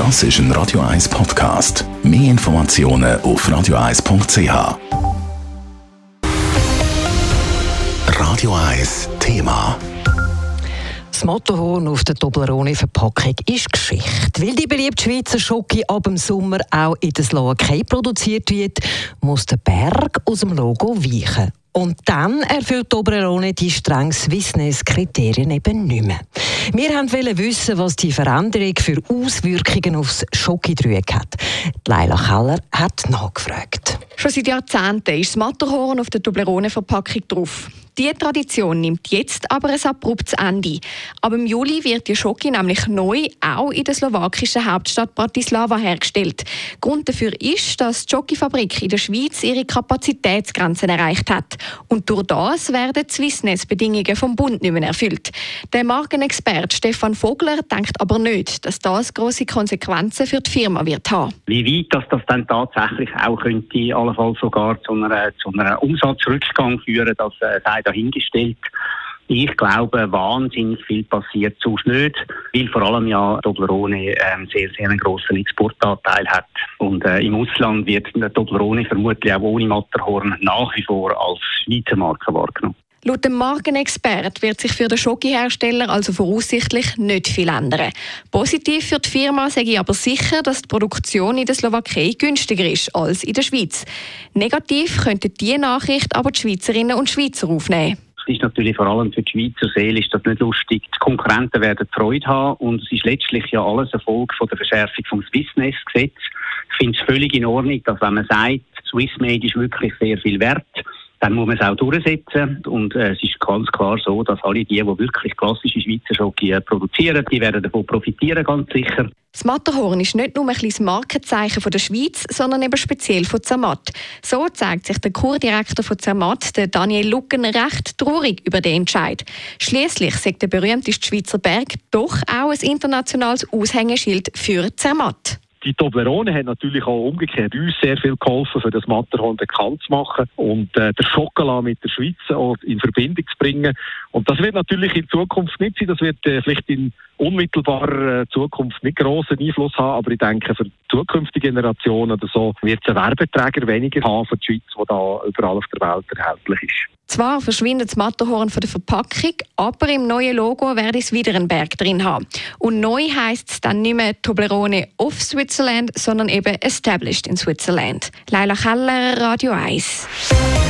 Das ist ein Radio 1 Podcast. Mehr Informationen auf radio1.ch. Radio 1 Thema. Das Mottohorn auf der Toblerone-Verpackung ist Geschichte. Weil die beliebte Schweizer Schoki ab dem Sommer auch in der Slowakei produziert wird, muss der Berg aus dem Logo weichen. Und dann erfüllt Toblerone die strengen Swissness-Kriterien eben nicht mehr. Wir wollten wissen, was die Veränderung für Auswirkungen aufs Schokidreieck hat. Leila Keller hat nachgefragt. Schon seit Jahrzehnten ist das Matterhorn auf der Toblerone-Verpackung drauf. Diese Tradition nimmt jetzt aber ein abruptes Ende. Aber im Juli wird die Schoki nämlich neu auch in der slowakischen Hauptstadt Bratislava hergestellt. Grund dafür ist, dass die Schokifabrik in der Schweiz ihre Kapazitätsgrenzen erreicht hat. Und durch das werden die Swissness-Bedingungen vom Bund nicht mehr erfüllt. Der Markenexperte Stefan Vogler denkt aber nicht, dass das große Konsequenzen für die Firma wird haben. Wie weit dass das dann tatsächlich auch könnte, allenfalls sogar zu einem, zu einem Umsatzrückgang führen, das äh, sei dahingestellt. Ich glaube, wahnsinnig viel passiert sonst nicht, weil vor allem ja Toblerone ähm, sehr, sehr einen grossen Exportanteil hat. Und äh, im Ausland wird Toblerone vermutlich auch ohne Matterhorn nach wie vor als Schweizer Marke wahrgenommen. Laut dem Markenexpert wird sich für den Schokihersteller also voraussichtlich nicht viel ändern. Positiv für die Firma sage ich aber sicher, dass die Produktion in der Slowakei günstiger ist als in der Schweiz. Negativ könnte diese Nachricht aber die Schweizerinnen und Schweizer aufnehmen Es ist natürlich vor allem für die Schweizer Seele ist das nicht lustig. Die Konkurrenten werden Freude haben und es ist letztlich ja alles eine Folge von der Verschärfung vom Swissness-Gesetz. Ich finde es völlig in Ordnung, dass wenn man sagt, Swissmade ist wirklich sehr viel wert, dann muss man es auch durchsetzen. Und äh, es ist ganz klar so, dass alle die, die wirklich klassische Schweizer Schoki äh, produzieren, die werden davon profitieren, ganz sicher. Das Matterhorn ist nicht nur ein kleines Markenzeichen von der Schweiz, sondern eben speziell von Zermatt. So zeigt sich der Kurdirektor von Zermatt, der Daniel Lucken, recht traurig über den Entscheid. Schließlich sagt der berühmteste Schweizer Berg doch auch ein internationales Aushängeschild für Zermatt. Die Toblerone hat natürlich auch umgekehrt uns sehr viel geholfen, für das Matterhorn bekannt zu machen und äh, der Schokolade mit der Schweiz auch in Verbindung zu bringen. Und das wird natürlich in Zukunft nicht sein. Das wird äh, vielleicht in unmittelbarer äh, Zukunft nicht großen Einfluss haben, aber ich denke, für zukünftige Generationen oder so wird es einen Werbeträger weniger haben für die Schweiz, der da überall auf der Welt erhältlich ist. Zwar verschwindet das Matterhorn von der Verpackung, aber im neuen Logo werde es wieder einen Berg drin haben. Und neu heißt es dann nicht mehr Toblerone of Switzerland, sondern eben Established in Switzerland. Leila Keller, Radio 1.